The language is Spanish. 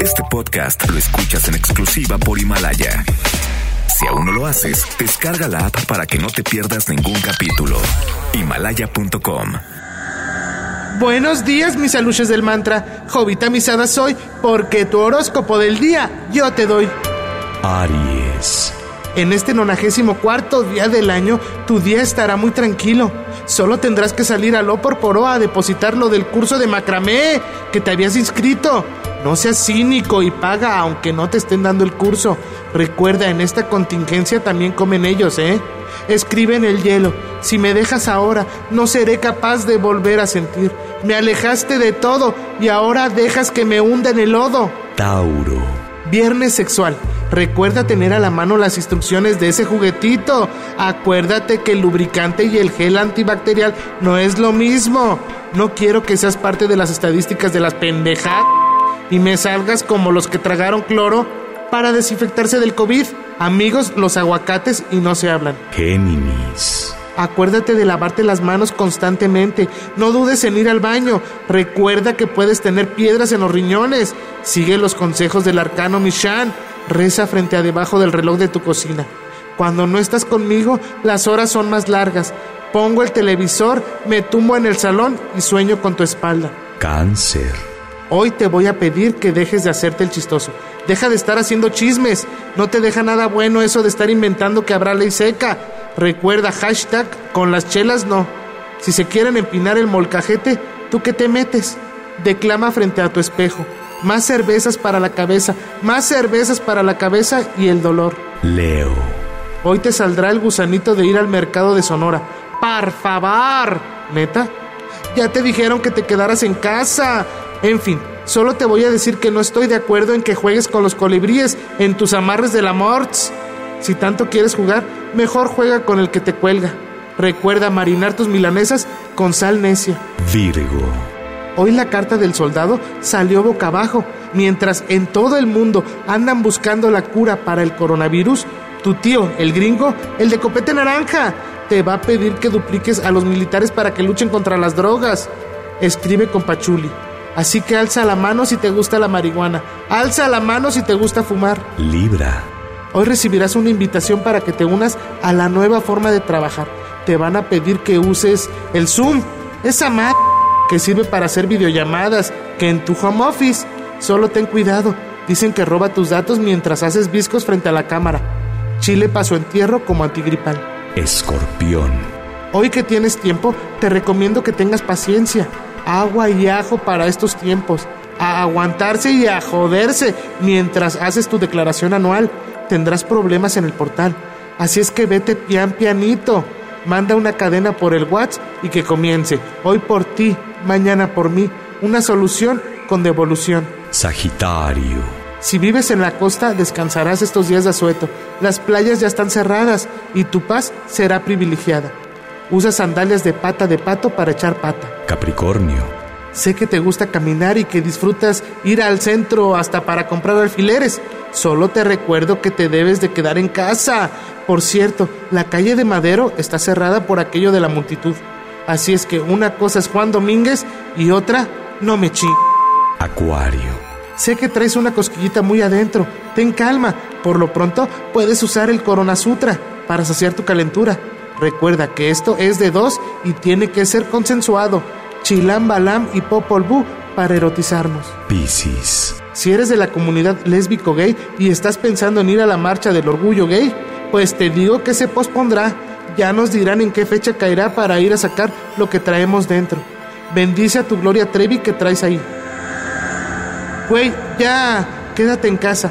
Este podcast lo escuchas en exclusiva por Himalaya. Si aún no lo haces, descarga la app para que no te pierdas ningún capítulo. Himalaya.com. Buenos días, mis aluches del mantra. Jovita misada soy, porque tu horóscopo del día yo te doy. Aries. En este nonagésimo cuarto día del año, tu día estará muy tranquilo. Solo tendrás que salir a Loporporo a depositar lo del curso de macramé que te habías inscrito. No seas cínico y paga aunque no te estén dando el curso. Recuerda, en esta contingencia también comen ellos, ¿eh? Escribe en el hielo, si me dejas ahora, no seré capaz de volver a sentir. Me alejaste de todo y ahora dejas que me hunda en el lodo. Tauro. Viernes sexual. Recuerda tener a la mano las instrucciones de ese juguetito. Acuérdate que el lubricante y el gel antibacterial no es lo mismo. No quiero que seas parte de las estadísticas de las pendejadas y me salgas como los que tragaron cloro para desinfectarse del COVID. Amigos, los aguacates y no se hablan. Géminis. Acuérdate de lavarte las manos constantemente. No dudes en ir al baño. Recuerda que puedes tener piedras en los riñones. Sigue los consejos del arcano Mishan. Reza frente a debajo del reloj de tu cocina. Cuando no estás conmigo, las horas son más largas. Pongo el televisor, me tumbo en el salón y sueño con tu espalda. Cáncer. Hoy te voy a pedir que dejes de hacerte el chistoso. Deja de estar haciendo chismes. No te deja nada bueno eso de estar inventando que habrá ley seca. Recuerda, hashtag, con las chelas no. Si se quieren empinar el molcajete, ¿tú qué te metes? Declama frente a tu espejo. Más cervezas para la cabeza, más cervezas para la cabeza y el dolor. Leo. Hoy te saldrá el gusanito de ir al mercado de Sonora. ¡Par favor! ¿Neta? Ya te dijeron que te quedaras en casa. En fin, solo te voy a decir que no estoy de acuerdo en que juegues con los colibríes en tus amarres de la morts. Si tanto quieres jugar, mejor juega con el que te cuelga. Recuerda marinar tus milanesas con sal necia. Virgo. Hoy la carta del soldado salió boca abajo, mientras en todo el mundo andan buscando la cura para el coronavirus. Tu tío, el gringo, el de copete naranja, te va a pedir que dupliques a los militares para que luchen contra las drogas. Escribe con Pachuli. Así que alza la mano si te gusta la marihuana. Alza la mano si te gusta fumar. Libra. Hoy recibirás una invitación para que te unas a la nueva forma de trabajar. Te van a pedir que uses el Zoom, esa madre que sirve para hacer videollamadas, que en tu home office. Solo ten cuidado. Dicen que roba tus datos mientras haces viscos frente a la cámara. Chile pasó entierro como antigripal. Escorpión. Hoy que tienes tiempo, te recomiendo que tengas paciencia agua y ajo para estos tiempos. A aguantarse y a joderse mientras haces tu declaración anual. Tendrás problemas en el portal. Así es que vete pian pianito. Manda una cadena por el WhatsApp y que comience. Hoy por ti, mañana por mí. Una solución con devolución. Sagitario. Si vives en la costa, descansarás estos días de asueto. Las playas ya están cerradas y tu paz será privilegiada. Usa sandalias de pata de pato para echar pata. Capricornio. Sé que te gusta caminar y que disfrutas ir al centro hasta para comprar alfileres. Solo te recuerdo que te debes de quedar en casa. Por cierto, la calle de Madero está cerrada por aquello de la multitud. Así es que una cosa es Juan Domínguez y otra no me chi. Acuario. Sé que traes una cosquillita muy adentro. Ten calma. Por lo pronto puedes usar el Corona Sutra para saciar tu calentura. Recuerda que esto es de dos y tiene que ser consensuado. Chilam, Balam y Popol Vuh para erotizarnos. Piscis. Si eres de la comunidad lésbico gay y estás pensando en ir a la marcha del orgullo gay, pues te digo que se pospondrá. Ya nos dirán en qué fecha caerá para ir a sacar lo que traemos dentro. Bendice a tu Gloria Trevi que traes ahí. Güey, ya, quédate en casa.